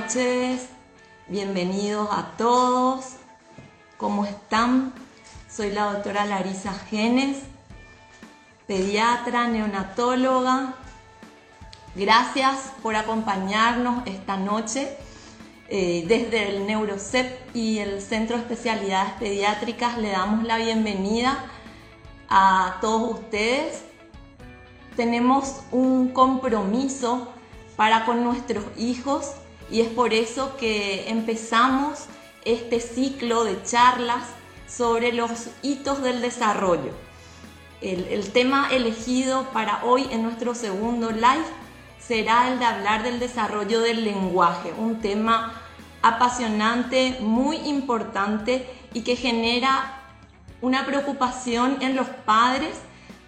noches, bienvenidos a todos. ¿Cómo están? Soy la doctora Larisa Genes, pediatra, neonatóloga. Gracias por acompañarnos esta noche. Eh, desde el NeuroCEP y el Centro de Especialidades Pediátricas le damos la bienvenida a todos ustedes. Tenemos un compromiso para con nuestros hijos y es por eso que empezamos este ciclo de charlas sobre los hitos del desarrollo. El, tema elegido para hoy en nuestro segundo live será el de hablar del desarrollo del lenguaje, un tema apasionante, muy importante y que genera una preocupación en los padres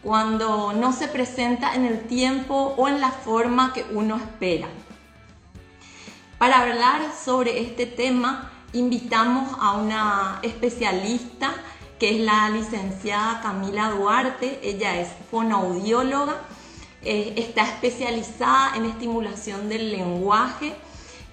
cuando no se presenta en el tiempo o en la forma que uno espera. Para hablar sobre este tema, invitamos a una especialista que es la licenciada Camila Duarte. Ella es fonoaudióloga, eh, está especializada en estimulación del lenguaje,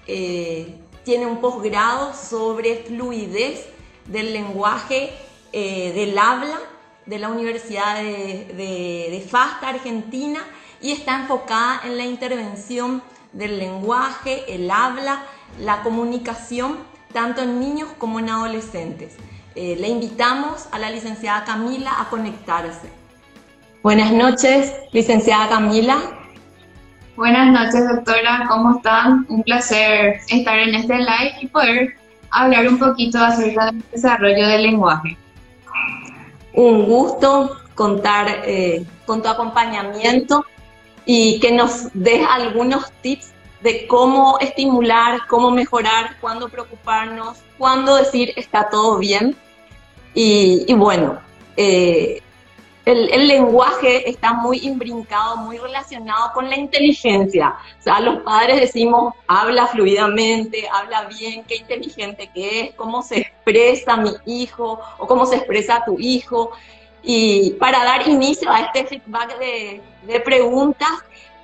eh, tiene un posgrado sobre fluidez del lenguaje eh, del habla de la Universidad de, de, FASTA, Argentina, y está enfocada en la intervención del lenguaje, el habla, la comunicación, tanto en niños como en adolescentes. Eh, le invitamos a la licenciada Camila a conectarse. Buenas noches, licenciada Camila. Buenas noches, doctora. ¿Cómo están? Un placer estar en este live y poder hablar un poquito acerca del desarrollo del lenguaje un gusto contar eh, con tu acompañamiento y que nos des algunos tips de cómo estimular, cómo mejorar, cuándo preocuparnos, cuándo decir está todo bien. Y, bueno, eh, el, lenguaje está muy imbrincado, muy relacionado con la inteligencia. O sea, los padres decimos, habla fluidamente, habla bien, qué inteligente que es, cómo se expresa mi hijo o cómo se expresa tu hijo. Y para dar inicio a este feedback de, preguntas,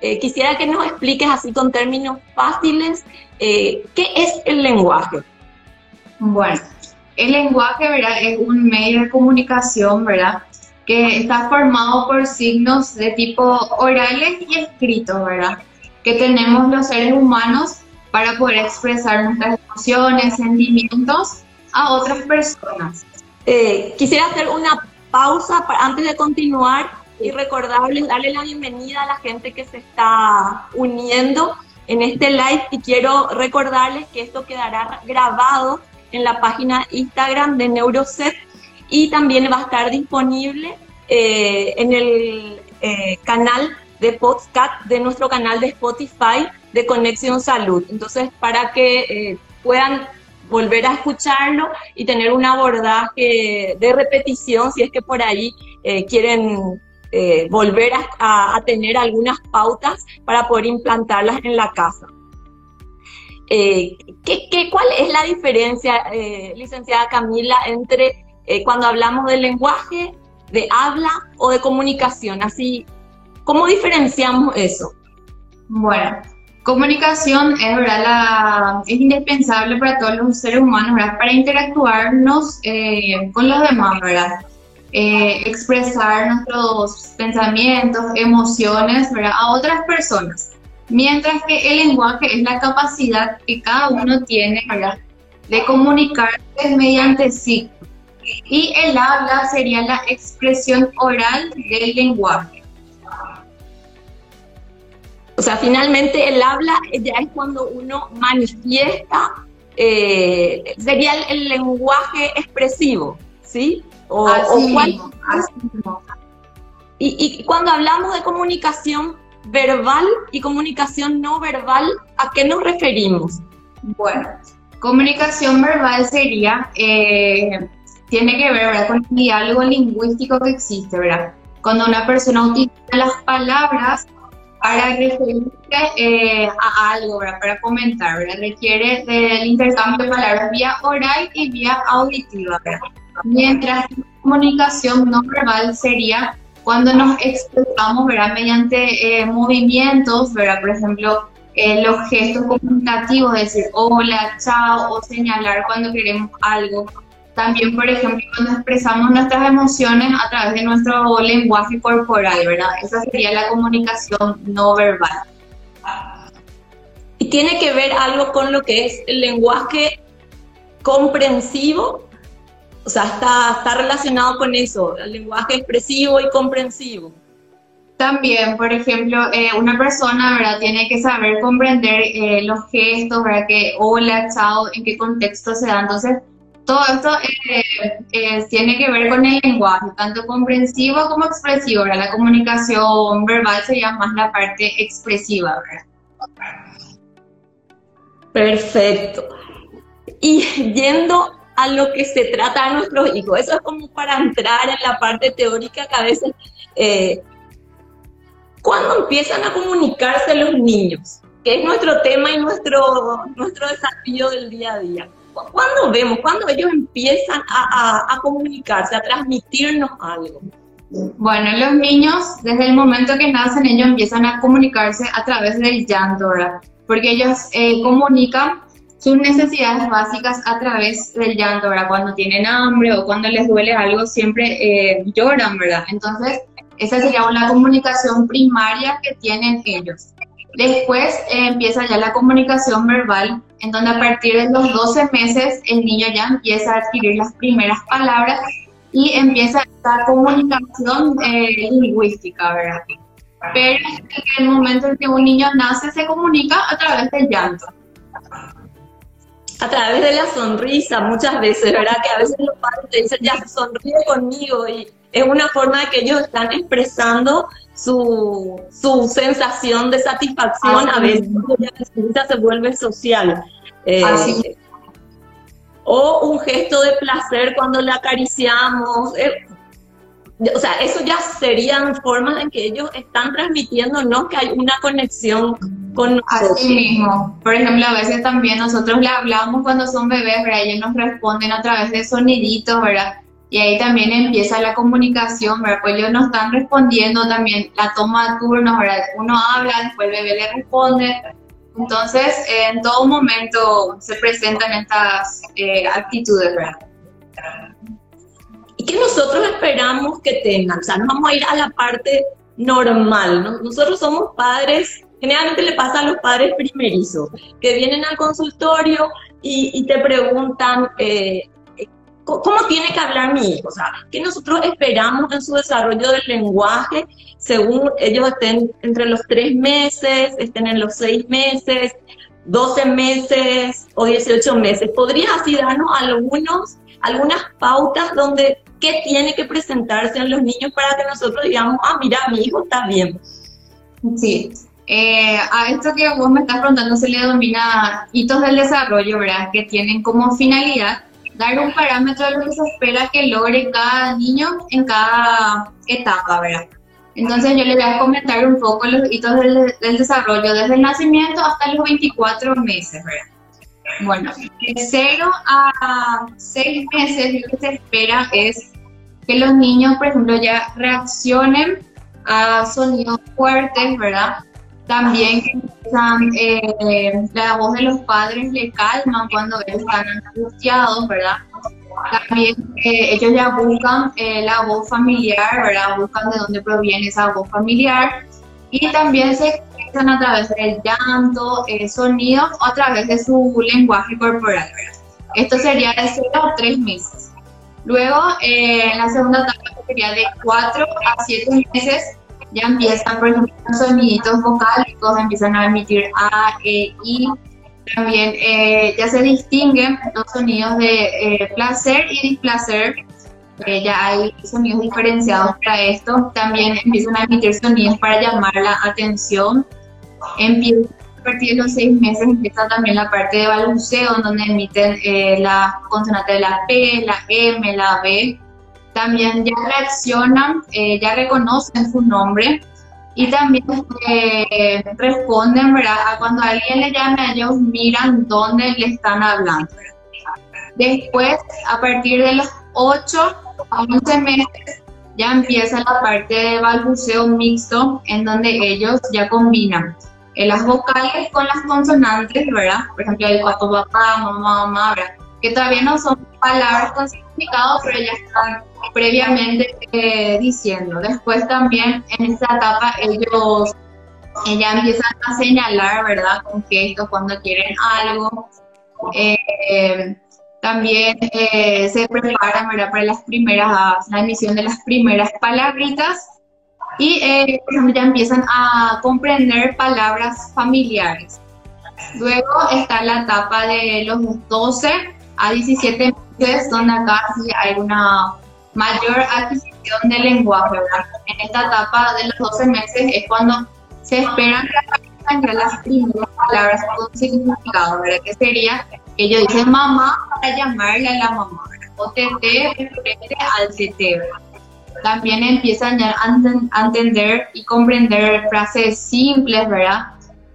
eh, quisiera que nos expliques así con términos fáciles, eh, ¿qué es el lenguaje? Bueno, el lenguaje, ¿verdad? Es un medio de comunicación, ¿verdad? que está formado por signos de tipo orales y escritos, ¿verdad? Que tenemos los seres humanos para poder expresar nuestras emociones, sentimientos a otras personas. Eh, quisiera hacer una pausa antes de continuar y recordarles, darle la bienvenida a la gente que se está uniendo en este live y quiero recordarles que esto quedará grabado en la página Instagram de Neuroset y también va a estar disponible eh, en el eh, canal de podcast de nuestro canal de Spotify de Conexión Salud. Entonces, para que eh, puedan volver a escucharlo y tener un abordaje de repetición, si es que por ahí quieren volver a, tener algunas pautas para poder implantarlas en la casa. ¿qué, qué, cuál es la diferencia, licenciada Camila, entre eh, cuando hablamos del lenguaje, de habla o de comunicación. Así, ¿cómo diferenciamos eso? Bueno, comunicación es, ¿verdad? Es indispensable para todos los seres humanos, ¿verdad? Para interactuarnos eh, con los demás, ¿verdad? Eh, expresar nuestros pensamientos, emociones, ¿verdad? A otras personas. Mientras que el lenguaje es la capacidad que cada uno tiene, ¿verdad? De comunicarse mediante sí y el habla sería la expresión oral del lenguaje. O sea, finalmente el habla ya es cuando uno manifiesta, eh, sería el, lenguaje expresivo, ¿sí? O, así, Y, y cuando hablamos de comunicación verbal y comunicación no verbal, ¿a qué nos referimos? Bueno, comunicación verbal sería eh, tiene que ver ¿verdad? con el diálogo lingüístico que existe, ¿verdad? Cuando una persona utiliza las palabras para referirse eh, a algo, ¿verdad? Para comentar, ¿verdad? Requiere del intercambio de palabras vía oral y vía auditiva, ¿verdad? Mientras la comunicación no verbal sería cuando nos expresamos, ¿verdad? Mediante eh, movimientos, ¿verdad? Por ejemplo, eh, los gestos comunicativos, decir hola, chao o señalar cuando queremos algo. También, por ejemplo, cuando expresamos nuestras emociones a través de nuestro lenguaje corporal, ¿verdad? Esa sería la comunicación no verbal. Y tiene que ver algo con lo que es el lenguaje comprensivo, o sea, está, está relacionado con eso, el lenguaje expresivo y comprensivo. También, por ejemplo, eh, una persona, ¿verdad? Tiene que saber comprender eh, los gestos, ¿verdad? Que hola, chao, en qué contexto se da. Entonces, todo esto eh, tiene que ver con el lenguaje, tanto comprensivo como expresivo, ¿verdad? La comunicación verbal sería más la parte expresiva, ¿verdad? Perfecto. Y yendo a lo que se trata a nuestros hijos, eso es como para entrar en la parte teórica que a veces... Eh, ¿Cuándo empiezan a comunicarse los niños? Que es nuestro tema y nuestro, nuestro desafío del día a día. ¿Cuándo vemos? ¿Cuándo ellos empiezan a, comunicarse, a transmitirnos algo? Bueno, los niños, desde el momento que nacen, ellos empiezan a comunicarse a través del llanto, ¿verdad? Porque ellos eh, comunican sus necesidades básicas a través del llanto, ¿verdad? Cuando tienen hambre o cuando les duele algo, siempre eh, lloran, ¿verdad? Entonces, esa sería una comunicación primaria que tienen ellos. Después eh, empieza ya la comunicación verbal, en donde a partir de los 12 meses el niño ya empieza a adquirir las primeras palabras y empieza esta comunicación eh, lingüística, ¿verdad? Pero en el momento en que un niño nace se comunica a través del llanto. A través de la sonrisa, muchas veces, ¿verdad? Que a veces los padres te dicen, ya sonríe conmigo y es una forma de que ellos están expresando su, su sensación de satisfacción, a veces la se vuelve social. Eh, o un gesto de placer cuando le acariciamos. Eh, o sea, eso ya serían formas en que ellos están transmitiendo, ¿no? Que hay una conexión con nosotros. Así mismo. Por ejemplo, a veces también nosotros le hablamos cuando son bebés, ¿verdad? Ellos nos responden a través de soniditos, ¿verdad? Y ahí también empieza la comunicación, ¿verdad? Pues ellos nos están respondiendo también la toma de turnos, ¿verdad? Uno habla, después el bebé le responde. Entonces, en todo momento se presentan estas eh, actitudes, ¿verdad? ¿Y qué nosotros esperamos que tengan? O sea, no vamos a ir a la parte normal, ¿no? Nosotros somos padres, generalmente le pasa a los padres primerizos, que vienen al consultorio y, te preguntan, eh, ¿Cómo tiene que hablar mi hijo? O sea, ¿qué nosotros esperamos en su desarrollo del lenguaje según ellos estén entre los tres meses, estén en los seis meses, 12 meses o 18 meses? ¿Podrías así darnos algunos, algunas pautas donde qué tiene que presentarse en los niños para que nosotros digamos, ah, mira, mi hijo está bien? Sí. Eh, a esto que vos me estás preguntando se le denomina hitos del desarrollo, ¿verdad? Que tienen como finalidad dar un parámetro de lo que se espera que logre cada niño en cada etapa, ¿verdad? Entonces yo le voy a comentar un poco los hitos del, desarrollo desde el nacimiento hasta los 24 meses, ¿verdad? Bueno, de 0 a 6 meses lo que se espera es que los niños, por ejemplo, ya reaccionen a sonidos fuertes, ¿verdad? También eh, la voz de los padres le calman cuando ellos están angustiados, ¿verdad? También eh, ellos ya buscan eh, la voz familiar, ¿verdad? Buscan de dónde proviene esa voz familiar. Y también se expresan a través del llanto, sonidos o a través de su lenguaje corporal, ¿verdad? Esto sería de 0 a 3 meses. Luego, en la segunda etapa sería de 4 a 7 meses, ya empiezan, por ejemplo, los soniditos vocálicos, empiezan a emitir A, E, I. También eh, ya se distinguen los sonidos de eh, placer y displacer. Eh, ya hay sonidos diferenciados para esto. También empiezan a emitir sonidos para llamar la atención. Empieza, a partir de los seis meses empieza también la parte de balbuceo, donde emiten la consonante de la P, la M, la B también ya reaccionan, eh, ya reconocen su nombre y también eh, responden, ¿verdad? A cuando alguien le llama, ellos miran dónde le están hablando. Después, a partir de los 8 a 11 meses, ya empieza la parte de balbuceo mixto, en donde ellos ya combinan eh, las vocales con las consonantes, ¿verdad? Por ejemplo, el papá, papá, mamá, mamá, ¿verdad? Que todavía no son palabras con significado, pero ya están previamente eh, diciendo. Después también en esta etapa ellos ya empiezan a señalar, ¿verdad? Con gestos cuando quieren algo. Eh, también eh, se preparan ¿verdad? para las primeras, la emisión de las primeras palabritas y eh, ya empiezan a comprender palabras familiares. Luego está la etapa de los 12 a 17 meses, donde acá hay una mayor adquisición de lenguaje. ¿verdad? En esta etapa de los 12 meses es cuando se esperan que las primeras palabras con significado, ¿verdad? que sería que ellos dicen mamá para llamarle a la mamá, o tete al tete. También empiezan ya a entender y comprender frases simples, ¿verdad?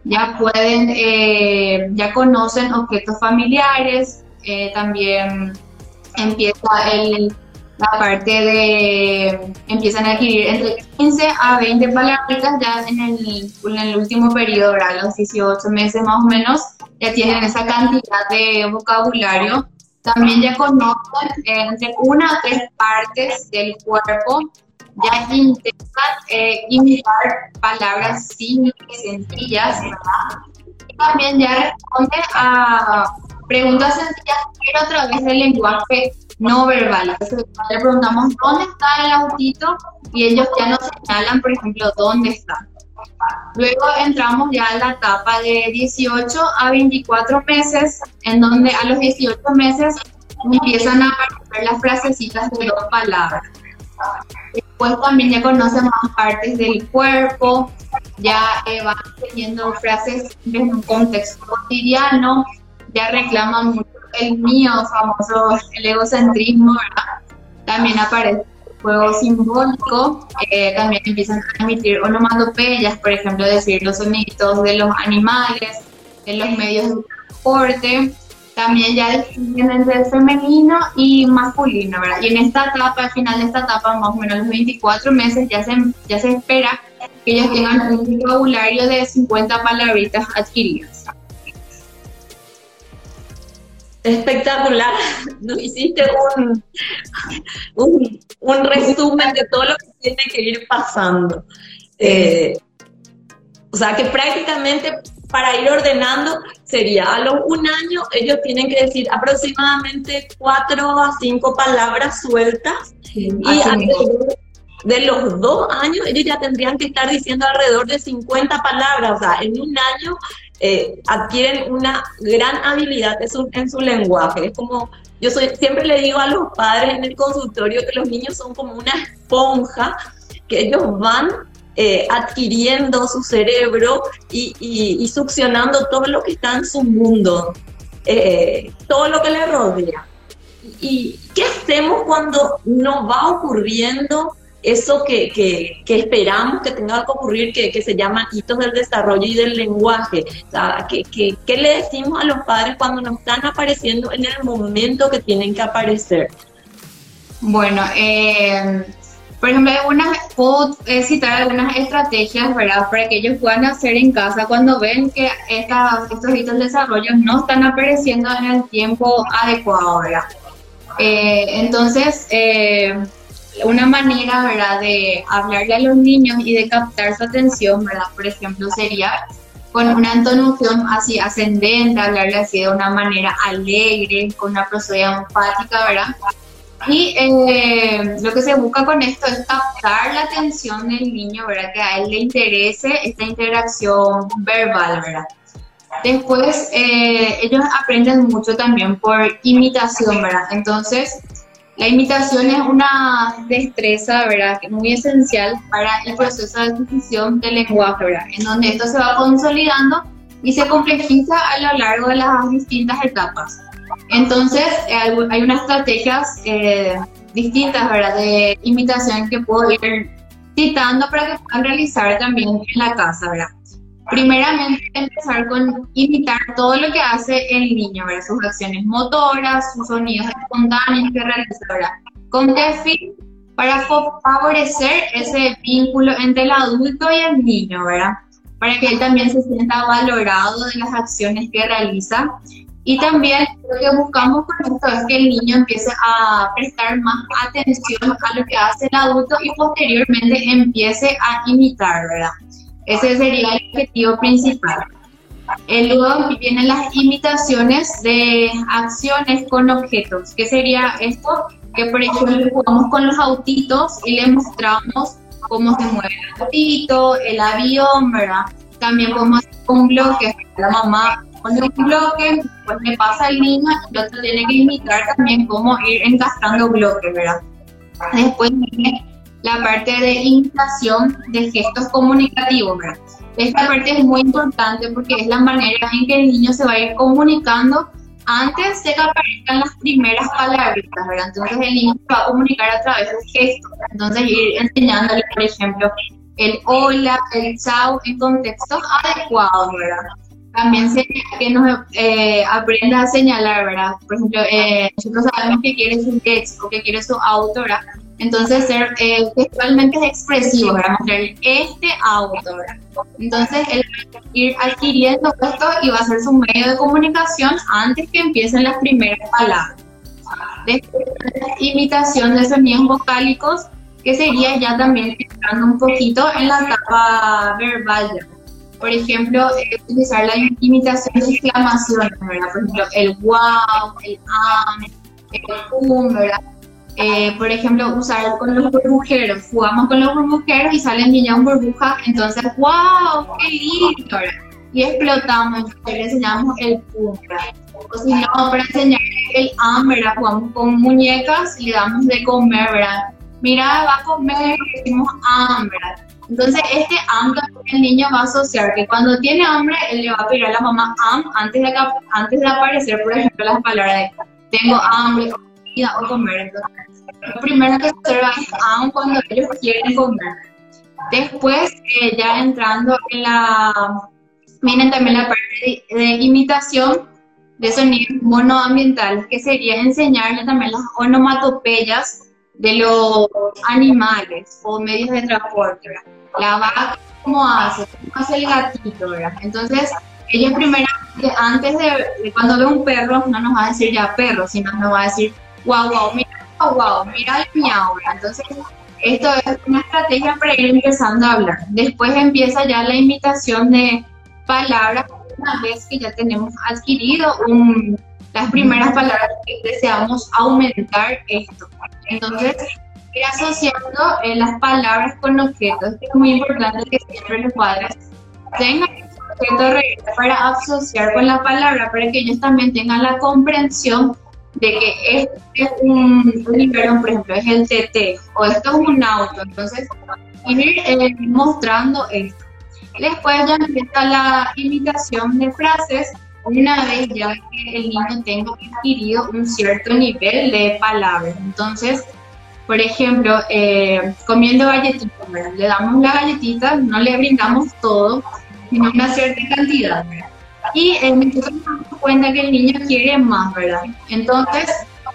Ya pueden, eh, ya conocen objetos familiares, eh, también empieza el, la parte de, empiezan a adquirir entre 15 a 20 palabras ya en el, en el último periodo, ¿verdad? Los 18 meses más o menos, ya tienen esa cantidad de vocabulario. También ya conocen eh, entre una o tres partes del cuerpo, ya intentan eh, imitar palabras simples, sencillas, ¿verdad? Y también ya responden a preguntas sencillas, pero a través del lenguaje no verbal. Entonces, le preguntamos dónde está el autito y ellos ya nos señalan, por ejemplo, dónde está. Luego entramos ya a la etapa de 18 a 24 meses, en donde a los 18 meses empiezan a aparecer las frasecitas de dos palabras. Después también ya conocen más partes del cuerpo, ya eh, van teniendo frases en un contexto cotidiano, ya reclaman mucho el mío, famoso el egocentrismo, ¿verdad? También aparece juego simbólico, eh, también empiezan a emitir onomatopeyas, por ejemplo, decir los sonidos de los animales, de los medios de transporte, también ya distinguen entre femenino y masculino, ¿verdad? Y en esta etapa, al final de esta etapa, más o menos los 24 meses, ya se, ya se espera que ellos tengan un vocabulario de 50 palabritas adquiridas. Espectacular, nos hiciste un, un, resumen de todo lo que tiene que ir pasando. Eh, o sea que prácticamente para ir ordenando sería a los un año ellos tienen que decir aproximadamente cuatro a cinco palabras sueltas y de los dos años ellos ya tendrían que estar diciendo alrededor de 50 palabras, o sea, en un año eh, adquieren una gran habilidad en su, en su lenguaje. Es como, yo soy, siempre le digo a los padres en el consultorio que los niños son como una esponja, que ellos van eh, adquiriendo su cerebro y, y, succionando todo lo que está en su mundo, eh, todo lo que le rodea. ¿Y qué hacemos cuando nos va ocurriendo eso que, que, que, esperamos que tenga que ocurrir, que, que, se llama hitos del desarrollo y del lenguaje. O sea, ¿qué, qué, le decimos a los padres cuando nos están apareciendo en el momento que tienen que aparecer? Bueno, eh, por ejemplo, algunas, puedo eh, citar algunas estrategias ¿verdad? para que ellos puedan hacer en casa cuando ven que estos hitos del desarrollo no están apareciendo en el tiempo adecuado. ¿verdad? Eh, entonces, una manera, ¿verdad?, de hablarle a los niños y de captar su atención, ¿verdad? Por ejemplo, sería con una entonación así ascendente, hablarle así de una manera alegre, con una prosodia empática, ¿verdad? Y eh, lo que se busca con esto es captar la atención del niño, ¿verdad? Que a él le interese esta interacción verbal, ¿verdad? Después, eh, ellos aprenden mucho también por imitación, ¿verdad? Entonces, la imitación es una destreza, ¿verdad?, muy esencial para el proceso de adquisición del lenguaje, ¿verdad?, en donde esto se va consolidando y se complejiza a lo largo de las distintas etapas. Entonces, hay unas estrategias eh, distintas, ¿verdad?, de imitación que puedo ir citando para que puedan realizar también en la casa, ¿verdad? Primeramente, empezar con imitar todo lo que hace el niño, ¿verdad? sus acciones motoras, sus sonidos espontáneos que realiza, ¿verdad? ¿Con qué fin? Para favorecer ese vínculo entre el adulto y el niño, ¿verdad? para que él también se sienta valorado de las acciones que realiza. Y también lo que buscamos con esto es que el niño empiece a prestar más atención a lo que hace el adulto y posteriormente empiece a imitar, ¿verdad? Ese sería el objetivo principal. luego vienen las imitaciones de acciones con objetos. ¿Qué sería esto? Que por ejemplo jugamos con los autitos y le mostramos cómo se mueve el autito, el avión, ¿verdad? También podemos hacer un bloque. La mamá pone un bloque, pues le pasa al niño y el otro tiene que imitar también cómo ir encajando bloques, ¿verdad? Después viene la parte de imitación de gestos comunicativos, ¿verdad? Esta parte es muy importante porque es la manera en que el niño se va a ir comunicando antes de que aparezcan las primeras palabras, ¿verdad? Entonces el niño se va a comunicar a través de gestos. Entonces ir enseñándole, por ejemplo, el hola, el chao en contextos adecuados, ¿verdad? También se que nos eh, aprenda a señalar, ¿verdad? Por ejemplo, eh, nosotros sabemos que quiere su ex o que quiere su auto, ¿verdad? Entonces, ser eh, textualmente expresivo, para mostrar este auto, Entonces, él va a ir adquiriendo esto y va a ser su medio de comunicación antes que empiecen las primeras palabras. Después, la imitación de sonidos vocálicos, que sería ya también entrando un poquito en la etapa verbal. Por ejemplo, eh, utilizar la imitación de exclamaciones, ¿verdad? Por ejemplo, el wow, el am, el pum, ¿verdad? Eh, por ejemplo, usar con los burbujeros. Jugamos con los burbujeros y salen niñas burbujas, entonces, ¡wow! ¡Qué lindo! Y explotamos, le enseñamos el pum. O si no, para enseñar el hambre, jugamos con muñecas y le damos de comer, ¿verdad? Mira, va a comer, decimos hambre. Entonces, este hambre el niño va a asociar que cuando tiene hambre, él le va a pedir a la mamá am antes de, antes de aparecer, por ejemplo, las palabras de tengo hambre o comer. Entonces, lo primero que se observa es cuando ellos quieren comer. Después, eh, ya entrando en la, miren también la parte de, imitación de sonidos monoambientales, que sería enseñarle también las onomatopeyas de los animales o medios de transporte. La vaca, ¿cómo hace? ¿Cómo hace el gatito? ¿verdad? Entonces, ellos primero, antes de, de, cuando ve un perro, no nos va a decir ya perro, sino nos va a decir, wow, wow, mira oh, wow, mira el miau. Entonces, esto es una estrategia para ir empezando a hablar. Después empieza ya la imitación de palabras una vez que ya tenemos adquirido las primeras palabras que deseamos aumentar esto. Entonces, ir asociando eh, las palabras con objetos. Es muy importante que siempre los padres tengan objeto para asociar con la palabra, para que ellos también tengan la comprensión de que este es un, un por ejemplo, es el TT, o esto es un auto, entonces ir eh, mostrando esto. Después ya empieza la imitación de frases, una vez ya que el niño tenga adquirido un cierto nivel de palabras. Entonces, por ejemplo, eh, comiendo galletitas, le damos la galletita, no le brindamos todo, sino una cierta cantidad. Y eh, nosotros nos damos cuenta que el niño quiere más, ¿verdad? Entonces,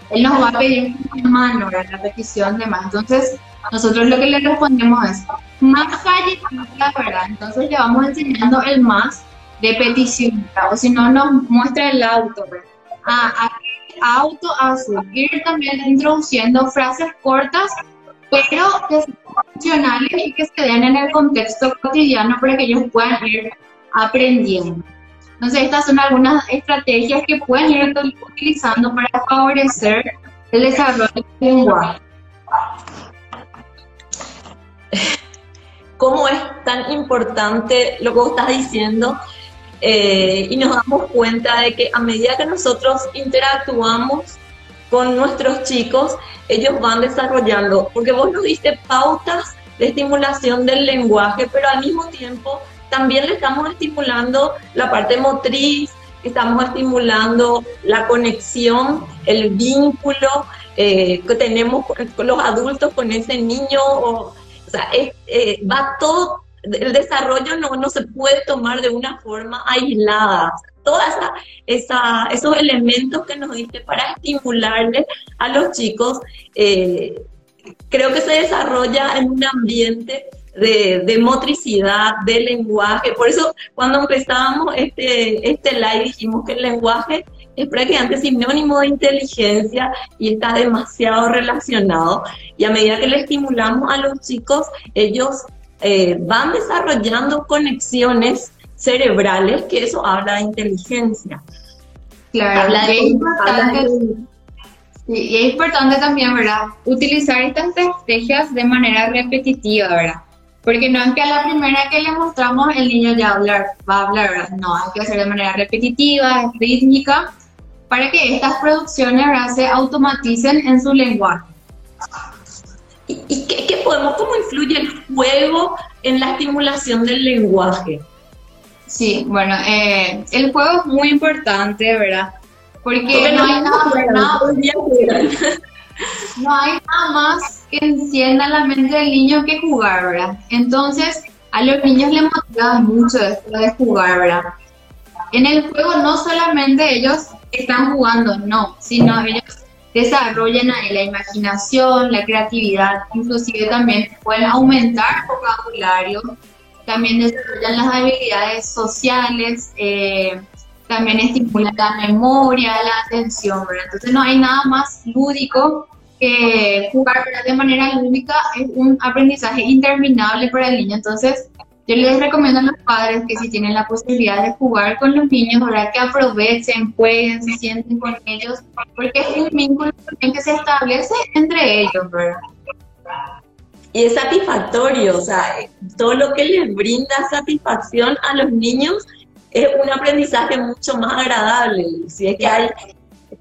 él nos va a pedir más, ¿verdad? La petición de más. Entonces, nosotros lo que le respondemos es, más galletitas, ¿verdad? Entonces le vamos enseñando el más de petición, ¿verdad? o si no, nos muestra el auto, ¿verdad? Ah, auto azul. Ir también introduciendo frases cortas, pero que sean funcionales y que se den en el contexto cotidiano para que ellos puedan ir aprendiendo. Entonces, estas son algunas estrategias que pueden ir utilizando para favorecer el desarrollo del lenguaje. ¿Cómo es tan importante lo que vos estás diciendo? Eh, y nos damos cuenta de que a medida que nosotros interactuamos con nuestros chicos, ellos van desarrollando, porque vos nos diste pautas de estimulación del lenguaje, pero al mismo tiempo también le estamos estimulando la parte motriz, estamos estimulando la conexión, el vínculo eh, que tenemos con, los adultos, con ese niño. O, sea, eh, va todo, el desarrollo no, no se puede tomar de una forma aislada. Todos esos elementos que nos diste para estimularle a los chicos, eh, creo que se desarrolla en un ambiente de, motricidad, de lenguaje. Por eso cuando empezábamos este, este live dijimos que el lenguaje es prácticamente sinónimo de inteligencia y está demasiado relacionado. Y a medida que le estimulamos a los chicos, ellos eh, van desarrollando conexiones cerebrales, que eso habla de inteligencia. Claro, y, es importante, y es importante también, ¿verdad? Utilizar estas estrategias de manera repetitiva, ¿verdad? Porque no es que a la primera que le mostramos el niño ya hablar, va a hablar, ¿verdad? No, hay que hacer de manera repetitiva, rítmica, para que estas producciones ¿verdad? se automaticen en su lenguaje. ¿Y, qué, podemos, cómo influye el juego en la estimulación del lenguaje? Sí, bueno, eh, el juego es muy importante, ¿verdad? Porque, no, hay nada, no hay nada más que encienda la mente del niño que jugar, ¿verdad? Entonces, a los niños les motiva mucho esto de jugar, ¿verdad? En el juego no solamente ellos están jugando, no, sino ellos desarrollan la imaginación, la creatividad, inclusive también pueden aumentar vocabulario, también desarrollan las habilidades sociales, eh, también estimulan la memoria, la atención, ¿verdad? Entonces no hay nada más lúdico jugar de manera lúdica, es un aprendizaje interminable para el niño, entonces yo les recomiendo a los padres que si tienen la posibilidad de jugar con los niños, ¿verdad? que aprovechen, jueguen, se sienten con ellos, porque es un vínculo que se establece entre ellos, ¿verdad? Y es satisfactorio, o sea, todo lo que les brinda satisfacción a los niños es un aprendizaje mucho más agradable. Si es que hay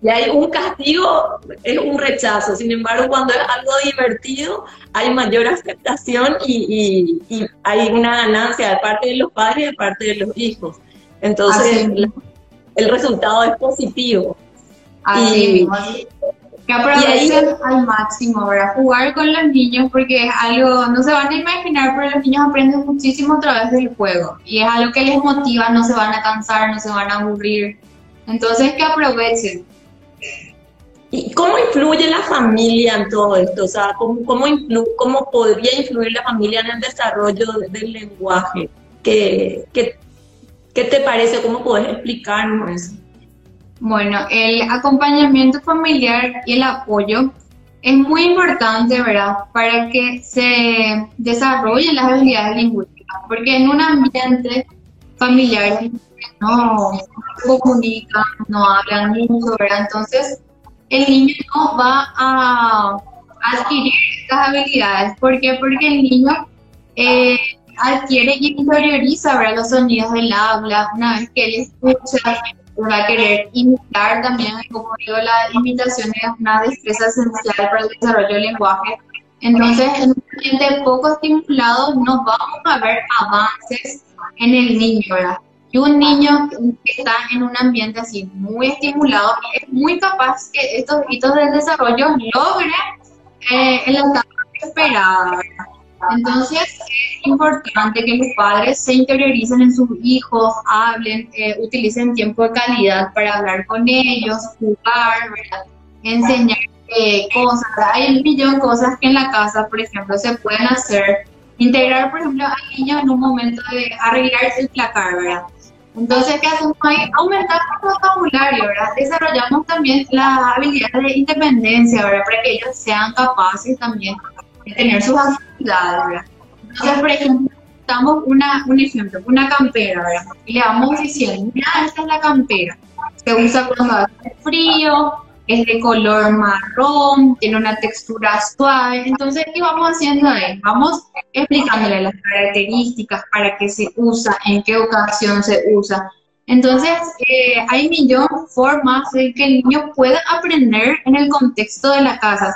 y hay un castigo, es un rechazo. Sin embargo, cuando es algo divertido, hay mayor aceptación y, hay una ganancia de parte de los padres y de parte de los hijos. Entonces, el resultado es positivo. Así y, que aprovechen al máximo, ¿verdad? Jugar con los niños porque es algo, no se van a imaginar, pero los niños aprenden muchísimo a través del juego y es algo que les motiva, no se van a cansar, no se van a aburrir. Entonces que aprovechen. ¿Y cómo influye la familia en todo esto? O sea, ¿cómo, cómo, cómo podría influir la familia en el desarrollo del lenguaje? ¿Qué, qué, qué te parece? ¿Cómo puedes explicarnos eso? Bueno, el acompañamiento familiar y el apoyo es muy importante, ¿verdad? Para que se desarrollen las habilidades lingüísticas, porque en un ambiente familiar no comunican, no hablan mucho, ¿verdad? Entonces, el niño no va a adquirir estas habilidades. ¿Por qué? Porque el niño eh, adquiere y interioriza ¿verdad? los sonidos del habla. Una vez que él escucha, va a querer imitar también, como digo, la imitación es una destreza esencial para el desarrollo del lenguaje. Entonces, en un ambiente poco estimulado, no vamos a ver avances en el niño, ¿verdad? Y un niño que está en un ambiente así muy estimulado es muy capaz que estos hitos del desarrollo logre eh, en la etapa esperada. Entonces es importante que los padres se interioricen en sus hijos, hablen, eh, utilicen tiempo de calidad para hablar con ellos, jugar, enseñar eh, cosas. Hay un millón de cosas que en la casa, por ejemplo, se pueden hacer. Integrar, por ejemplo, al niño en un momento de arreglarse el placar, ¿verdad? Entonces, ¿qué hacemos ahí? Aumentar el vocabulario, ¿verdad? Desarrollamos también la habilidad de independencia, ¿verdad? Para que ellos sean capaces también de tener sus actividades, ¿verdad? Entonces, por ejemplo, damos una, un ejemplo, una campera, ¿verdad? Y le vamos diciendo, mira, esta es la campera. Se usa cuando hace frío, es de color marrón, tiene una textura suave. Entonces, ¿qué vamos haciendo ahí? Vamos explicándole las características, para qué se usa, en qué ocasión se usa. Entonces, eh, hay millón formas de que el niño pueda aprender en el contexto de la casa.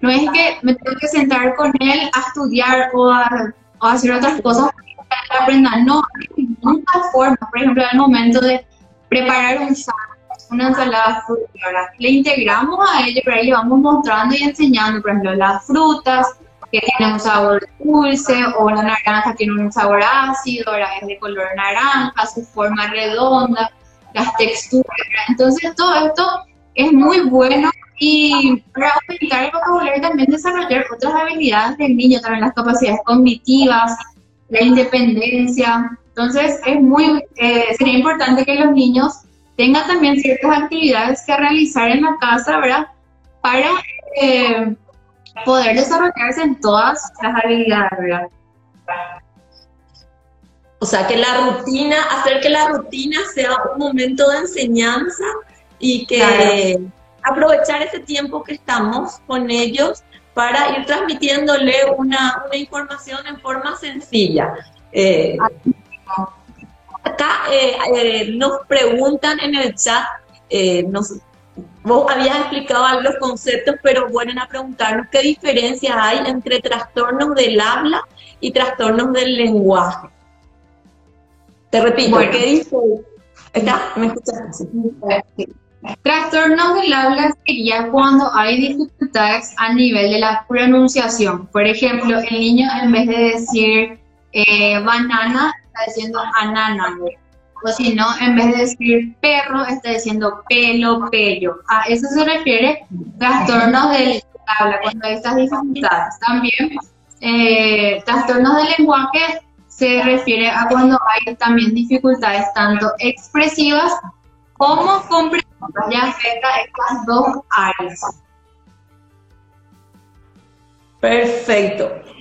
no es que me tengo que sentar con él a estudiar o a, hacer otras cosas para que aprenda. No, hay muchas formas. Por ejemplo, en el momento de preparar un sándwich una ensalada fruta, le integramos a ella, pero ahí le vamos mostrando y enseñando, por ejemplo, las frutas que tienen un sabor dulce o la naranja tiene un sabor ácido, ahora es de color naranja, su forma redonda, las texturas. Entonces todo esto es muy bueno y para aumentar el vocabulario también desarrollar otras habilidades del niño, también las capacidades cognitivas, la independencia. Entonces, es muy, eh, sería importante que los niños tengan también ciertas actividades que realizar en la casa, ¿verdad? Para eh, poder desarrollarse en todas las habilidades, ¿verdad? O sea, que la rutina, hacer que la rutina sea un momento de enseñanza y que aprovechar ese tiempo que estamos con ellos para ir transmitiéndole una, información en forma sencilla. Eh, acá eh, eh, nos preguntan en el chat, nos, vos habías explicado los conceptos, pero vuelven a preguntarnos qué diferencia hay entre trastornos del habla y trastornos del lenguaje. Te repito, ¿qué dice? ¿Está? ¿Me escuchas? Sí. Trastornos del habla sería cuando hay dificultades a nivel de la pronunciación. Por ejemplo, el niño en vez de decir eh, banana, está diciendo anana. O si no, en vez de decir perro, está diciendo pelo, pello. A eso se refiere trastornos del habla, cuando hay estas dificultades. También, eh, trastornos del lenguaje se refiere a cuando hay también dificultades tanto expresivas como comprensivas ya afecta estas dos áreas. Perfecto.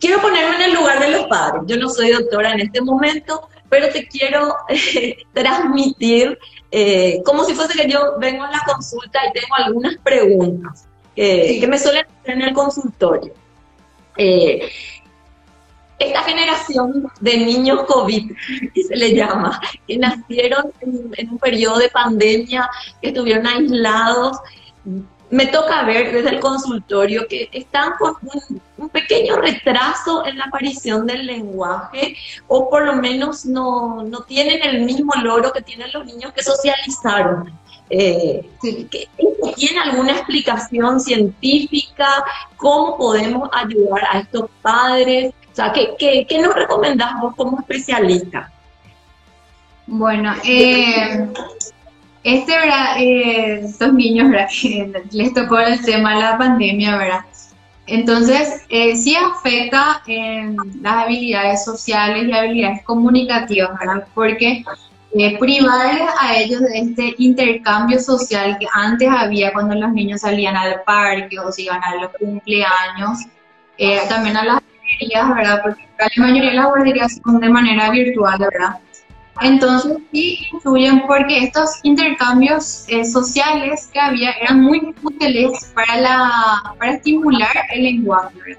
Quiero ponerme en el lugar de los padres. Yo no soy doctora en este momento, pero te quiero eh, transmitir eh, como si fuese que yo vengo a la consulta y tengo algunas preguntas que me suelen hacer en el consultorio. Eh, esta generación de niños COVID, que se le llama, que nacieron en, un periodo de pandemia, que estuvieron aislados, me toca ver desde el consultorio que están con un, pequeño retraso en la aparición del lenguaje o por lo menos no, no tienen el mismo logro que tienen los niños que socializaron. Eh, ¿Tiene alguna explicación científica? ¿Cómo podemos ayudar a estos padres? sea, ¿qué, qué, nos recomendás vos como especialista? Bueno, eh, este, ¿verdad? Eh, estos niños, ¿verdad? Que les tocó el tema de la pandemia, ¿verdad? Entonces, eh, sí afecta en las habilidades sociales y habilidades comunicativas, ¿verdad? Porque eh, privarles a ellos de este intercambio social que antes había cuando los niños salían al parque o se iban a los cumpleaños, eh, también a las ¿verdad? Porque la mayoría de las guarderías son de manera virtual, ¿verdad? Entonces sí influyen porque estos intercambios eh, sociales que había eran muy útiles para, la, para estimular el lenguaje.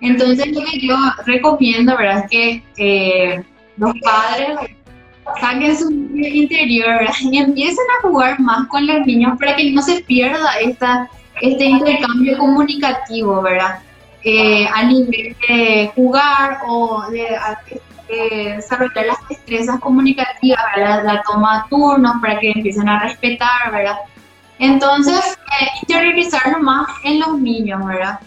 Entonces lo que yo recomiendo, ¿verdad? Es que eh, los padres saquen su interior y empiecen a jugar más con los niños para que no se pierda esta, este intercambio comunicativo, ¿verdad? Eh, a nivel de jugar o de, desarrollar las destrezas comunicativas, la, toma de turnos para que empiecen a respetar, ¿verdad? Entonces, eh, interiorizarlo más en los niños, ¿verdad?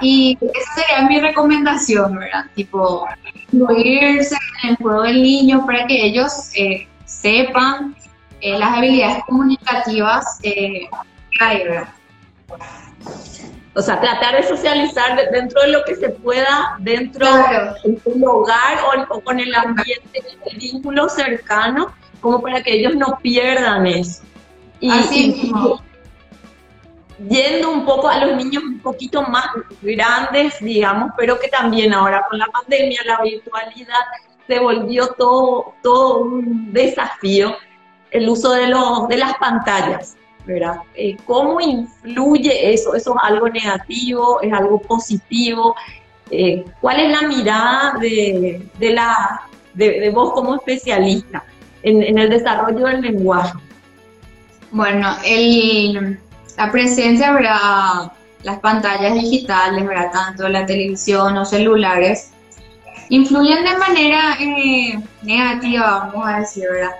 Y esa sería mi recomendación, ¿verdad? Tipo, incluirse en el juego del niño para que ellos eh, sepan eh, las habilidades comunicativas que hay, ¿verdad? O sea, tratar de socializar dentro de lo que se pueda, dentro del hogar o, con el ambiente, el vínculo cercano, como para que ellos no pierdan eso. Y, Así mismo. yendo un poco a los niños un poquito más grandes, digamos, pero que también ahora con la pandemia, la virtualidad, se volvió todo, todo un desafío el uso de, los, de las pantallas. Eh, ¿Cómo influye eso? ¿Eso es algo negativo? ¿Es algo positivo? Eh, ¿Cuál es la mirada de, la, de, vos como especialista en, el desarrollo del lenguaje? Bueno, la presencia, ¿verdad? las pantallas digitales, ¿verdad? tanto la televisión o celulares, influyen de manera eh, negativa, vamos a decir, ¿verdad?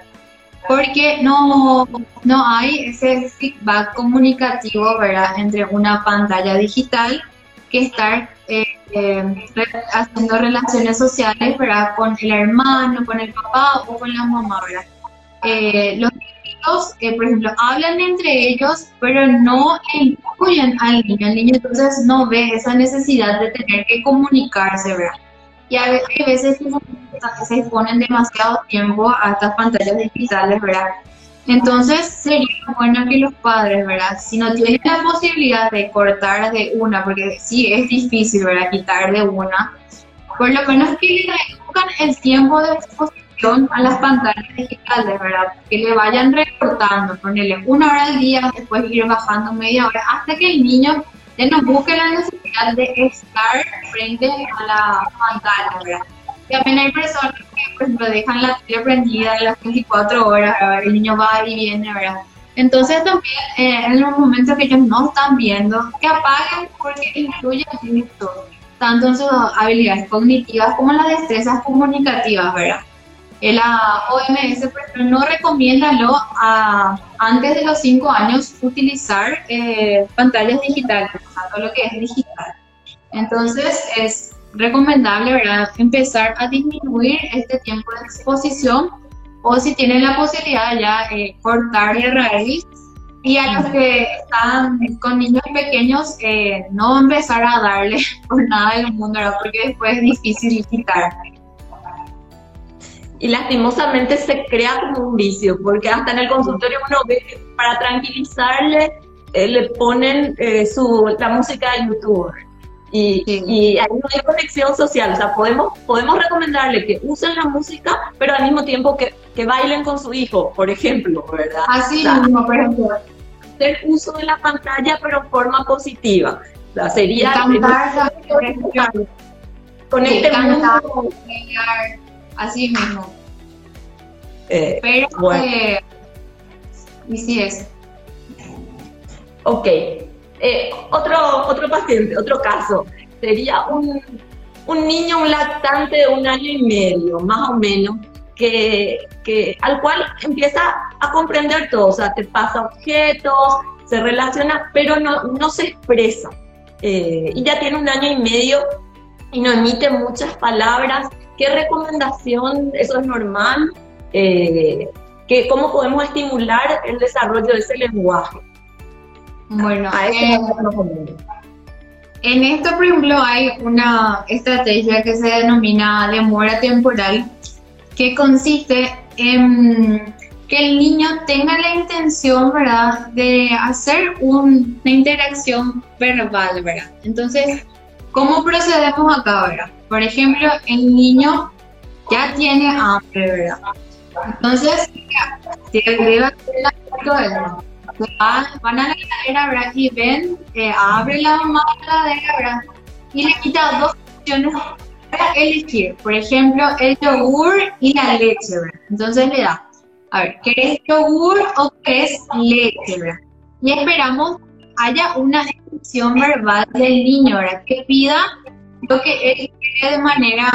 Porque no, no hay ese feedback comunicativo, ¿verdad?, entre una pantalla digital que estar eh, eh, haciendo relaciones sociales, ¿verdad?, con el hermano, con el papá o con la mamá, ¿verdad? Eh, los eh, por ejemplo, hablan entre ellos, pero no incluyen al niño. El niño entonces no ve esa necesidad de tener que comunicarse, ¿verdad? Y a veces, se ponen demasiado tiempo a estas pantallas digitales, ¿verdad? Entonces sería bueno que los padres, ¿verdad? Si no tienen la posibilidad de cortar de una, porque sí es difícil, ¿verdad? Quitar de una, por lo menos que le reduzcan el tiempo de exposición a las pantallas digitales, ¿verdad? Que le vayan recortando, ponerle una hora al día, después ir bajando media hora, hasta que el niño ya no busque la necesidad de estar frente a la pantalla, ¿verdad? También hay personas que, por ejemplo, dejan la tele prendida las 24 horas, ¿verdad? el niño va y viene, ¿verdad? Entonces también eh, en los momentos que ellos no están viendo, que apaguen porque influye mucho, tanto en sus habilidades cognitivas como en las destrezas comunicativas, ¿verdad? La OMS, por ejemplo, no recomienda lo, a, antes de los 5 años utilizar eh, pantallas digitales, todo lo que es digital. Entonces es recomendable ¿verdad? empezar a disminuir este tiempo de exposición o si tienen la posibilidad ya eh, cortar y raíz y a los que están con niños pequeños eh, no empezar a darle por nada del mundo ¿verdad? porque después es difícil quitar y lastimosamente se crea como un vicio, porque hasta en el consultorio uno ve que para tranquilizarle eh, le ponen su, la música de YouTube y, y, ahí no hay conexión social, o sea, podemos, podemos recomendarle que usen la música, pero al mismo tiempo que, que bailen con su hijo, por ejemplo, ¿verdad? Así mismo, por ejemplo. Hacer uso de la pantalla, pero en forma positiva. O sea, sería... Cantar, con este cantar, así mismo. Eh, pero, bueno. eh, es. Ok, eh, otro, otro paciente, otro caso, sería un, un, niño, un lactante de un año y medio, más o menos, que, que, al cual empieza a comprender todo, o sea, te pasa objetos, se relaciona, pero no, no se expresa. Eh, y ya tiene un año y medio y no emite muchas palabras. ¿Qué recomendación? ¿Eso es normal? Eh, que, ¿Cómo podemos estimular el desarrollo de ese lenguaje? Bueno, A ese eh, en esto, por ejemplo, hay una estrategia que se denomina demora temporal, que consiste en que el niño tenga la intención, ¿verdad?, de hacer un- una interacción verbal, ¿verdad? Entonces, ¿cómo procedemos acá, verdad? Por ejemplo, el niño ya tiene hambre, ¿verdad? Entonces, si debe hacer la van, a la heladera, ¿verdad? Y ven, abre la mamá la heladera. Y le quita dos opciones para elegir. Por ejemplo, el yogur y la leche, ¿verdad? Entonces le da, a ver, ¿querés yogur o querés leche, ¿verdad? Y esperamos haya una expresión verbal del niño, ¿verdad? Que pida lo que él de manera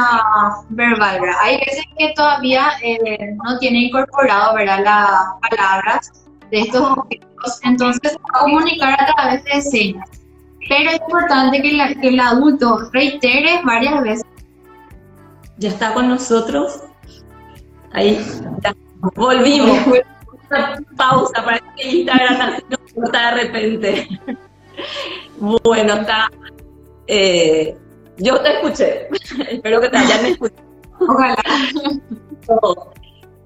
verbal. Hay veces que todavía eh, no tiene incorporado, ¿verdad? Las palabras de estos objetos, entonces va a comunicar a través de señas. Pero es importante que, el adulto reitere varias veces. ¿Ya está con nosotros? Ahí, ya. volvimos. Una pausa para que Instagram nos corta de repente. Bueno, está. eh, yo te escuché. Espero que te hayan escuchado. Ojalá.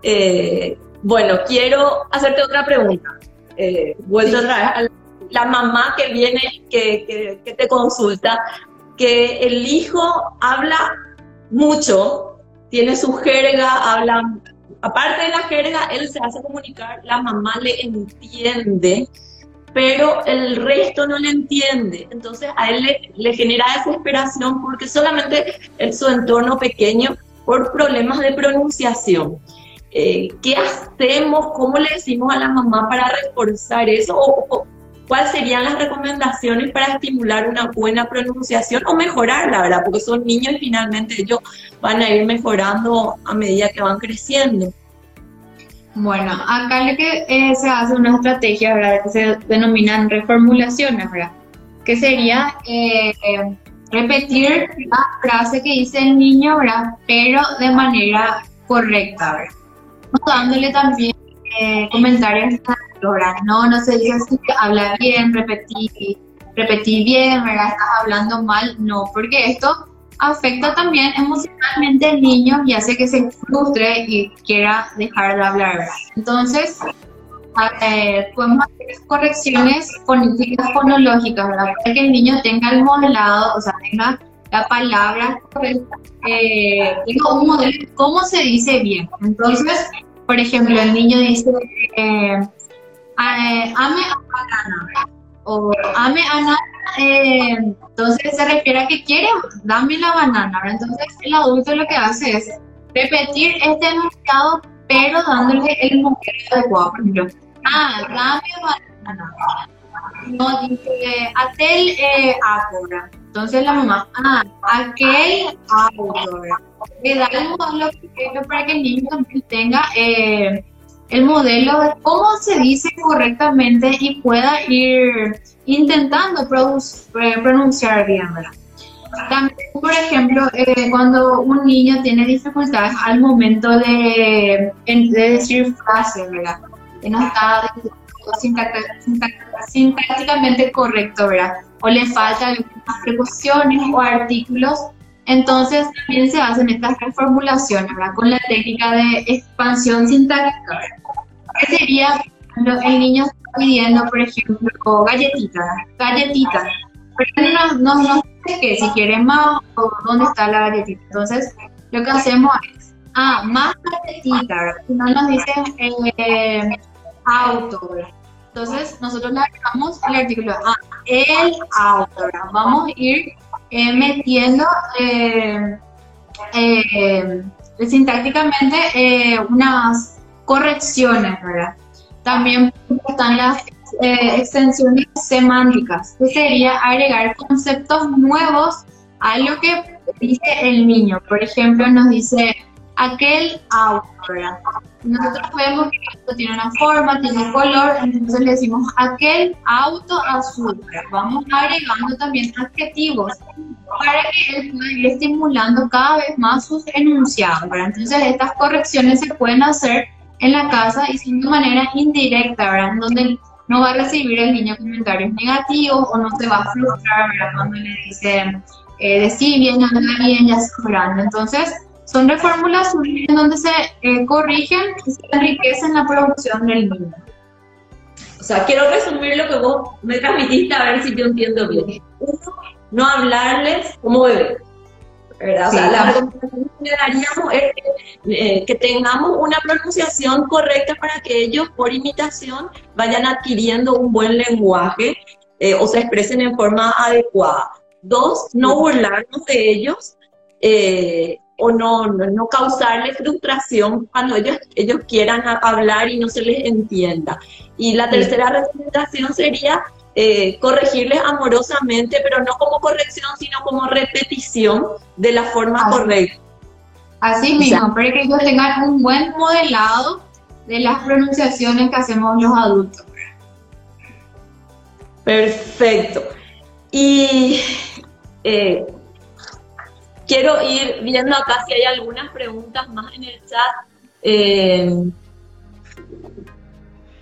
Eh, bueno, quiero hacerte otra pregunta. Eh, vuelto otra vez a la- la mamá que viene, que, que- que te consulta, que el hijo habla mucho, tiene su jerga, habla, aparte de la jerga, él se hace comunicar, la mamá le entiende, pero el resto no le entiende. Entonces a él le, genera desesperación porque solamente en su entorno pequeño por problemas de pronunciación. Eh, ¿Qué hacemos? ¿Cómo le decimos a la mamá para reforzar eso? ¿O, o cuáles serían las recomendaciones para estimular una buena pronunciación o mejorarla, verdad? Porque son niños y finalmente ellos van a ir mejorando a medida que van creciendo. Bueno, acá lo que eh, se hace una estrategia, ¿verdad? Que se denominan reformulaciones, ¿verdad? Que sería eh, eh, repetir la frase que dice el niño, ¿verdad? Pero de manera correcta, ¿verdad? Dándole también eh, comentarios no, no se dice así, habla bien, repetí, repetí bien, ¿verdad? Estás hablando mal, no, porque esto afecta también emocionalmente al niño y hace que se frustre y quiera dejar de hablar. Entonces, eh, podemos hacer correcciones fonéticas fonológicas, ¿verdad? Para que el niño tenga el modelado, o sea, tenga la palabra correcta, eh, tenga un modelo de cómo se dice bien. Entonces, por ejemplo, el niño dice, eh, ame a banana, o ame a nada, eh, entonces se refiere a que quiere, dame la banana, entonces el adulto lo que hace es repetir este enunciado, pero dándole el momento adecuado, por ejemplo, ah, dame banana, no dice, aquel eh. Entonces la mamá, ah, aquel ahora. Le da el modelo para que el niño también tenga eh, el modelo de cómo se dice correctamente y pueda ir intentando eh, pronunciar bien, por ejemplo, eh, cuando un niño tiene dificultades al momento de, de decir frases, ¿verdad? No está sintácticamente correcto, ¿verdad? O le faltan algunas preposiciones o artículos, entonces también se hacen estas reformulaciones, ¿verdad? Con la técnica de expansión sintáctica. ¿Qué sería el niño está pidiendo, por ejemplo, galletitas, galletitas? Pero no, no, no sé qué, si quiere más o dónde está la galletita. Entonces, lo que hacemos es, ah, más galletitas. No nos dicen eh, auto, Entonces, nosotros le agregamos el artículo, ah, el auto, Vamos a ir eh, metiendo eh, eh, sintácticamente unas correcciones, ¿verdad? También están las extensiones semánticas, que sería agregar conceptos nuevos a lo que dice el niño. Por ejemplo, nos dice aquel auto, ¿verdad? Nosotros vemos que esto tiene una forma, tiene un color, entonces le decimos aquel auto azul. Vamos agregando también adjetivos para que él pueda ir estimulando cada vez más sus enunciados. ¿verdad? Entonces estas correcciones se pueden hacer en la casa y de manera indirecta, ¿verdad? Donde no va a recibir el niño comentarios negativos o no se va a frustrar, ¿verdad? Cuando le dicen, eh, decí bien, habla bien, ya se Entonces, son reformulaciones en donde se eh, corrigen y se enriquecen la producción del niño. O sea, quiero resumir lo que vos me transmitiste a ver si yo entiendo bien. Uno, no hablarles como bebé. ¿verdad? o sea, la recomendación que daríamos es eh, que tengamos una pronunciación correcta para que ellos, por imitación, vayan adquiriendo un buen lenguaje eh, o se expresen en forma adecuada. Dos, no burlarnos de ellos. Eh, o no, no, causarle frustración cuando ellos, ellos quieran hablar y no se les entienda. Y la tercera recomendación sería eh, corregirles amorosamente, pero no como corrección, sino como repetición de la forma correcta. Así mismo, para que ellos tengan un buen modelado de las pronunciaciones que hacemos los adultos. Perfecto. Y eh, quiero ir viendo acá si hay algunas preguntas más en el chat. Eh,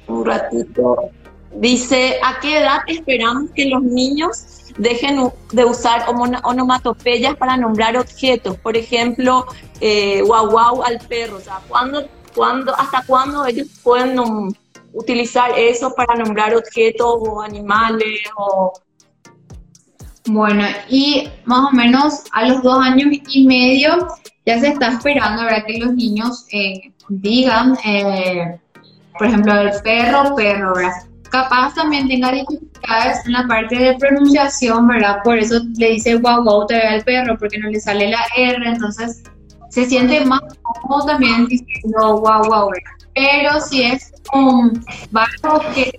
un ratito. Dice, ¿a qué edad esperamos que los niños dejen de usar onomatopeyas para nombrar objetos? Por ejemplo, eh, guau guau al perro. O sea, ¿cuándo, cuándo, ¿hasta cuándo ellos pueden utilizar eso para nombrar objetos o animales o bueno, y más o menos a los dos años y medio ya se está esperando, ¿verdad? Que los niños eh, digan, eh, por ejemplo, el perro, perro. Capaz también tenga dificultades en la parte de pronunciación, ¿verdad? Por eso le dice guau guau te al perro, porque no le sale la R, entonces se siente más cómodo también diciendo guau guau, ¿verdad? Pero si es un barco que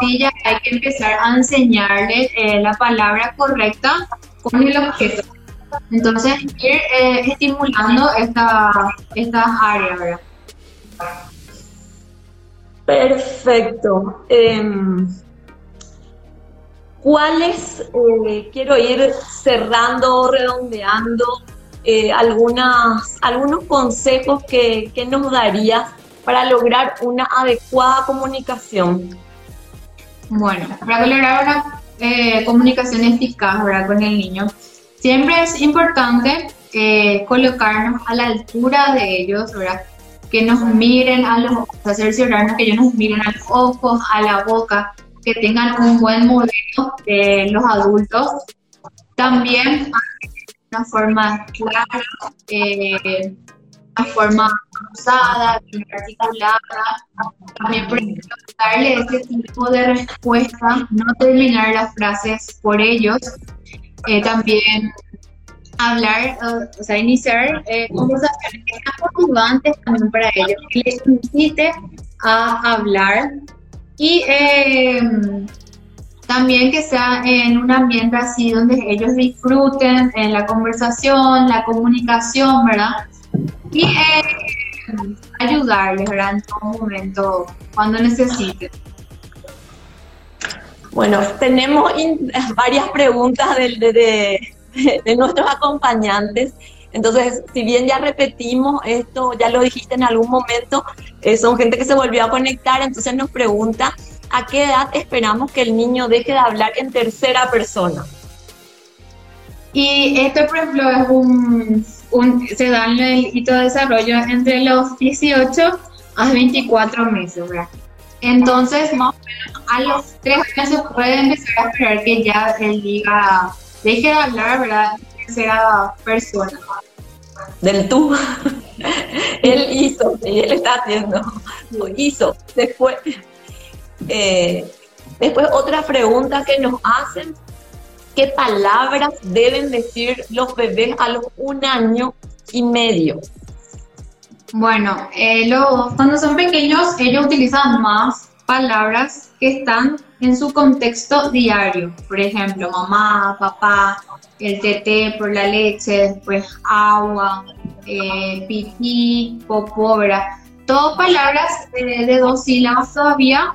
hay que empezar a enseñarle eh, la palabra correcta con el objeto. Entonces, ir eh, estimulando esta, estas áreas, ¿verdad? Perfecto. Em, ¿Cuáles, eh, quiero ir cerrando, redondeando, algunas, algunos consejos que, que nos darías para lograr una adecuada comunicación. Bueno, para lograr una eh, comunicación eficaz ¿verdad? con el niño, siempre es importante colocarnos a la altura de ellos, ¿verdad? que nos miren a los ojos, hacer que ellos nos miren a los ojos, a la boca, que tengan un buen modelo de los adultos. También una forma clara, eh, una forma usada, articulada. También, por ejemplo, darle ese tipo de respuesta, no terminar las frases por ellos. Eh, también hablar, o sea, iniciar eh, conversaciones que sean motivantes también para ellos, que les incite a hablar y eh, también que sea en un ambiente así donde ellos disfruten en la conversación, la comunicación, ¿verdad? Y eh, ayudarles, ¿verdad? En todo momento, cuando necesiten. Bueno, tenemos varias preguntas de, de, de, nuestros acompañantes. Entonces, si bien ya repetimos esto, ya lo dijiste en algún momento, eh, son gente que se volvió a conectar, entonces nos pregunta a qué edad esperamos que el niño deje de hablar en tercera persona. Y esto, por ejemplo, es un, un se da en el hito de desarrollo entre los 18 a 24 meses, ¿verdad? Entonces, más o menos a los 3 meses puede empezar a esperar que ya él diga deje de hablar, ¿verdad? Sea persona. Del tú. él hizo, y él está haciendo. Hizo. Después, eh, después otra pregunta que nos hacen. ¿Qué palabras deben decir los bebés a los un año y medio? Bueno, eh, cuando son pequeños ellos utilizan más palabras que están en su contexto diario. Por ejemplo, mamá, papá, el teté por la leche, después agua, eh, pipí, popó, ¿verdad? Todas palabras de dos sílabas todavía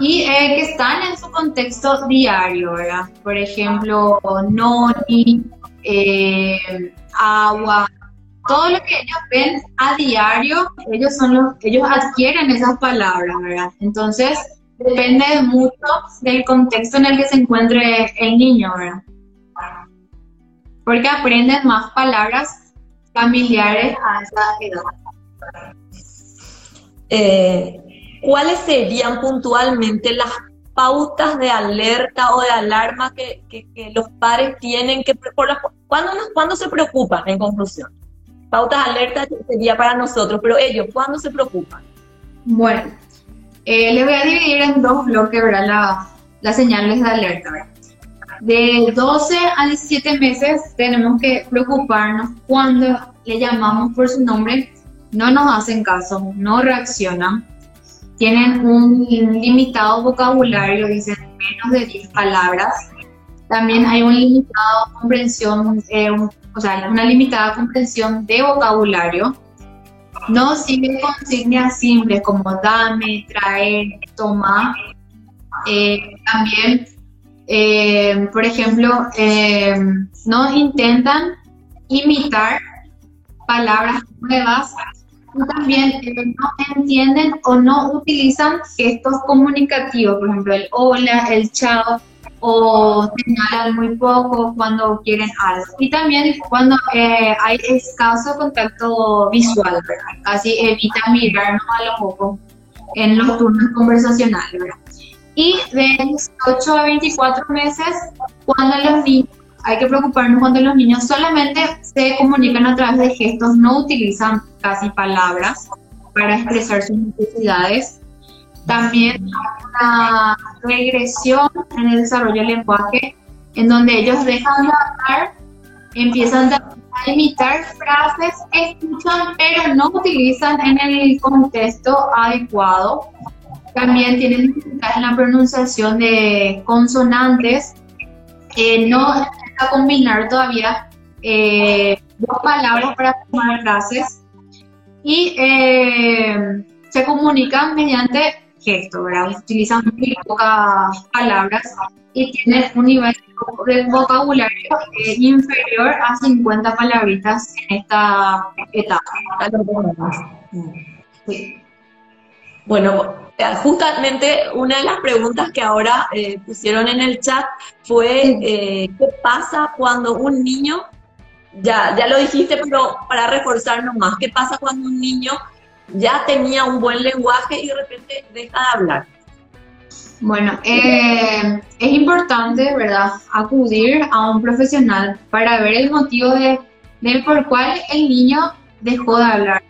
y eh, que están en su contexto diario, ¿verdad? Por ejemplo, noni, eh, agua, todo lo que ellos ven a diario, ellos son los, ellos adquieren esas palabras, ¿verdad? Entonces, depende mucho del contexto en el que se encuentre el niño, ¿verdad? Porque aprenden más palabras familiares a esa edad. Eh, ¿Cuáles serían puntualmente las pautas de alerta o de alarma que, los padres tienen que por ¿cuándo, ¿cuándo, se preocupan en conclusión? Pautas de alerta sería para nosotros, pero ellos, ¿cuándo se preocupan? Bueno, eh, les voy a dividir en dos bloques, ¿verdad? las señales de alerta. De 12 a 17 meses tenemos que preocuparnos cuando le llamamos por su nombre, no nos hacen caso, no reaccionan, tienen un limitado vocabulario, dicen menos de 10 palabras. También hay un limitado comprensión, eh, o sea, una limitada comprensión de vocabulario no sigue consignas simples como dame, traer, tomar. Eh, también, eh, por ejemplo, no intentan imitar palabras nuevas también no entienden o no utilizan gestos comunicativos, por ejemplo, el hola, el chao, o señalan muy poco cuando quieren algo. Y también cuando eh, hay escaso contacto visual, casi evita mirarnos a lo poco en los turnos conversacionales. ¿verdad? Y de 18 a 24 meses, cuando los niños, hay que preocuparnos cuando los niños solamente se comunican a través de gestos, no utilizan casi palabras para expresar sus necesidades también hay una regresión en el desarrollo del lenguaje, en donde ellos dejan de hablar, empiezan a imitar frases escuchan, pero no utilizan en el contexto adecuado. También tienen dificultad en la pronunciación de consonantes. Eh, no a combinar todavía eh, dos palabras para formar frases y eh, se comunican mediante gesto, ¿verdad? Utilizan muy pocas palabras y tienen un nivel de vocabulario eh, inferior a 50 palabritas en esta etapa. Bueno, justamente una de las preguntas que ahora eh, pusieron en el chat fue ¿qué pasa cuando un niño, ya, ya lo dijiste, pero para reforzarnos más, ¿qué pasa cuando un niño ya tenía un buen lenguaje y de repente deja de hablar? Bueno, eh, es importante, ¿verdad?, acudir a un profesional para ver el motivo de, del por cual el niño dejó de hablar.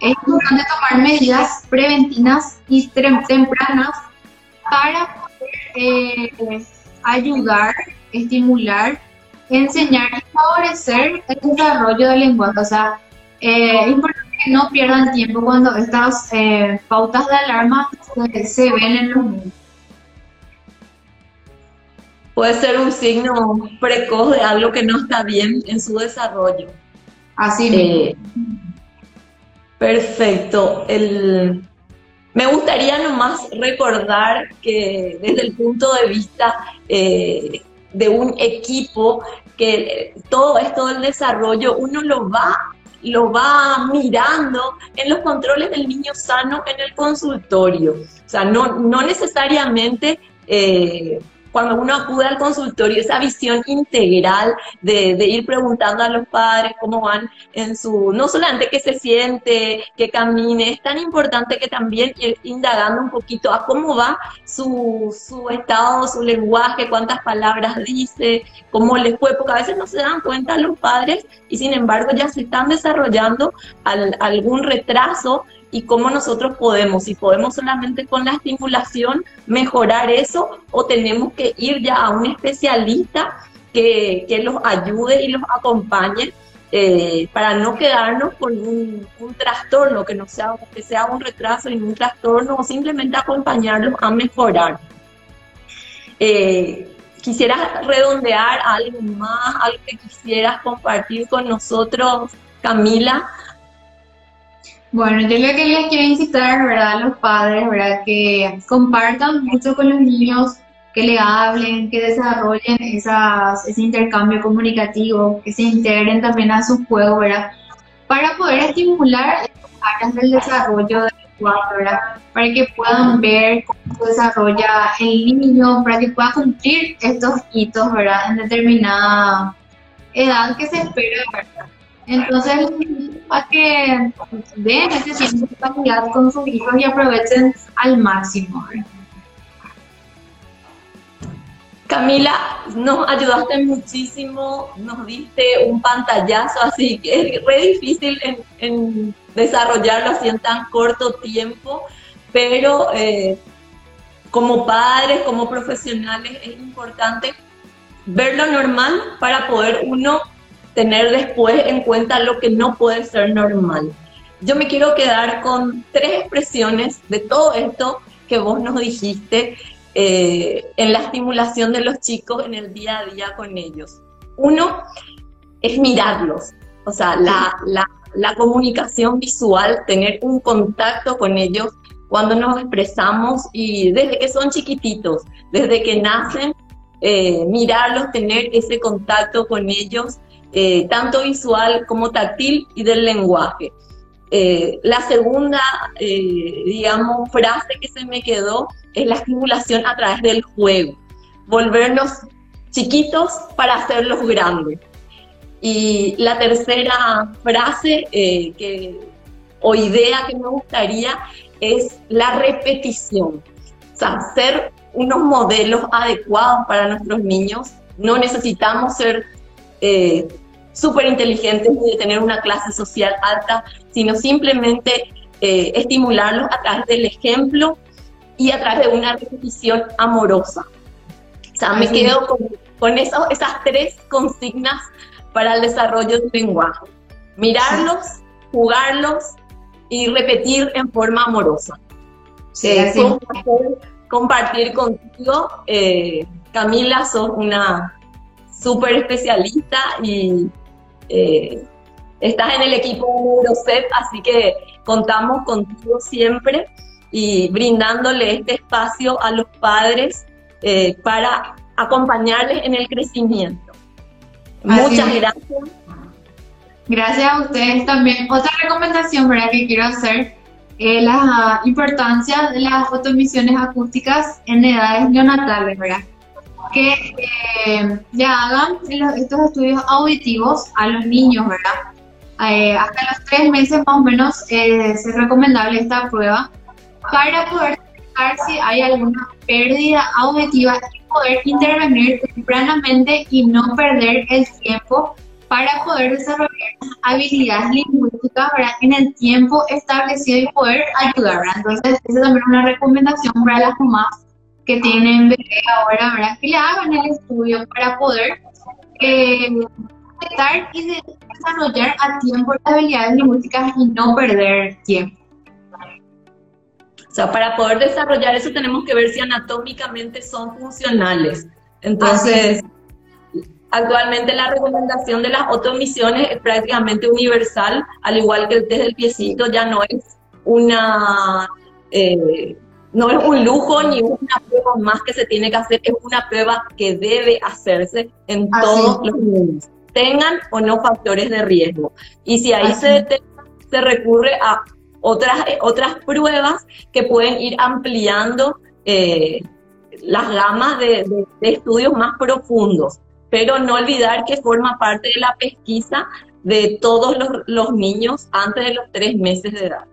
Es importante tomar medidas preventivas y tempranas para poder eh, ayudar, estimular, enseñar favorecer el desarrollo del lenguaje. O sea, eh, es importante que no pierdan tiempo cuando estas pautas de alarma se, ven en los niños puede ser un signo precoz de algo que no está bien en su desarrollo. Así eh, Perfecto. El, me gustaría nomás recordar que desde el punto de vista eh, de un equipo, que todo esto del desarrollo uno lo va, lo va mirando en los controles del niño sano en el consultorio. O sea, no, no necesariamente... Eh, cuando uno acude al consultorio, esa visión integral de, ir preguntando a los padres cómo van en su, no solamente que se siente, que camine, es tan importante que también ir indagando un poquito a cómo va su, su estado, su lenguaje, cuántas palabras dice, cómo les fue, porque a veces no se dan cuenta los padres y sin embargo ya se están desarrollando algún retraso y cómo nosotros podemos, si podemos solamente con la estimulación mejorar eso o tenemos que ir ya a un especialista que, que los ayude y los acompañe eh, para no quedarnos con un, trastorno, que no sea, que sea un retraso y un trastorno o simplemente acompañarlos a mejorar. Eh, quisieras redondear algo más, algo que quisieras compartir con nosotros, Camila, bueno, yo lo que les quiero incitar, ¿verdad? A los padres, ¿verdad? Que compartan mucho con los niños, que le hablen, que desarrollen esas, ese intercambio comunicativo, que se integren también a su juego, ¿verdad? Para poder estimular áreas del desarrollo del lenguaje, ¿verdad? Para que puedan ver cómo se desarrolla el niño, para que pueda cumplir estos hitos, ¿verdad? En determinada edad que se espera, ¿verdad? Entonces, a que den ese tiempo de con sus hijos y aprovechen al máximo. Camila, nos ayudaste muchísimo, nos diste un pantallazo, así que es re difícil en, desarrollarlo así en tan corto tiempo, pero eh, como padres, como profesionales, es importante ver lo normal para poder uno tener después en cuenta lo que no puede ser normal. Yo me quiero quedar con tres expresiones de todo esto que vos nos dijiste eh, en la estimulación de los chicos en el día a día con ellos. Uno es mirarlos, o sea, la, la, comunicación visual, tener un contacto con ellos cuando nos expresamos y desde que son chiquititos, desde que nacen, eh, mirarlos, tener ese contacto con ellos eh, tanto visual como táctil y del lenguaje. Eh, la segunda, eh, digamos, frase que se me quedó es la estimulación a través del juego, volvernos chiquitos para hacerlos grandes. Y la tercera frase que, o idea que me gustaría es la repetición, o sea, ser unos modelos adecuados para nuestros niños. No necesitamos ser eh, súper inteligentes de tener una clase social alta, sino simplemente eh, estimularlos a través del ejemplo y a través de una repetición amorosa. O sea, me quedo con, con eso, esas tres consignas para el desarrollo del lenguaje. Mirarlos, jugarlos y repetir en forma amorosa. Sí, eh, compartir contigo. Eh, Camila, sos una súper especialista y eh, estás en el equipo Neurocep, así que contamos contigo siempre y brindándole este espacio a los padres eh, para acompañarles en el crecimiento. Muchas gracias. Gracias a ustedes también. Otra recomendación ¿verdad? que quiero hacer es la importancia de las fotoemisiones acústicas en edades neonatales, ¿verdad? Que eh, le hagan estos estudios auditivos a los niños, ¿verdad? Eh, hasta los tres meses más o menos eh, es recomendable esta prueba para poder detectar si hay alguna pérdida auditiva y poder intervenir tempranamente y no perder el tiempo para poder desarrollar habilidades lingüísticas en el tiempo establecido y poder ayudar. Entonces, esa es también una recomendación para las mamás que tienen bebé ahora, ¿verdad? que le hagan el estudio para poder eh, detectar y desarrollar a tiempo las habilidades lingüísticas y no perder tiempo. O sea, para poder desarrollar eso tenemos que ver si anatómicamente son funcionales. Entonces, actualmente la recomendación de las otomisiones es prácticamente universal, al igual que el test del piecito, ya no es una... Eh, no es un lujo ni una prueba más que se tiene que hacer, es una prueba que debe hacerse en todos los niños, tengan o no factores de riesgo. Y si ahí se, se recurre a otras, otras pruebas que pueden ir ampliando eh, las gamas de, estudios más profundos, pero no olvidar que forma parte de la pesquisa de todos los, niños antes de los tres meses de edad.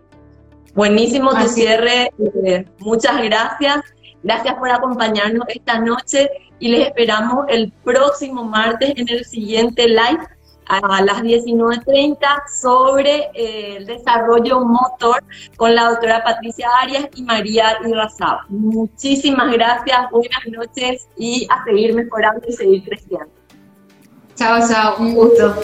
Buenísimo tu cierre, eh, muchas gracias. Gracias por acompañarnos esta noche y les esperamos el próximo martes en el siguiente live a las 19.30 sobre eh, el desarrollo motor con la doctora Patricia Arias y María Irrazaba. Muchísimas gracias, buenas noches y a seguir mejorando y seguir creciendo. Chao, chao, un gusto.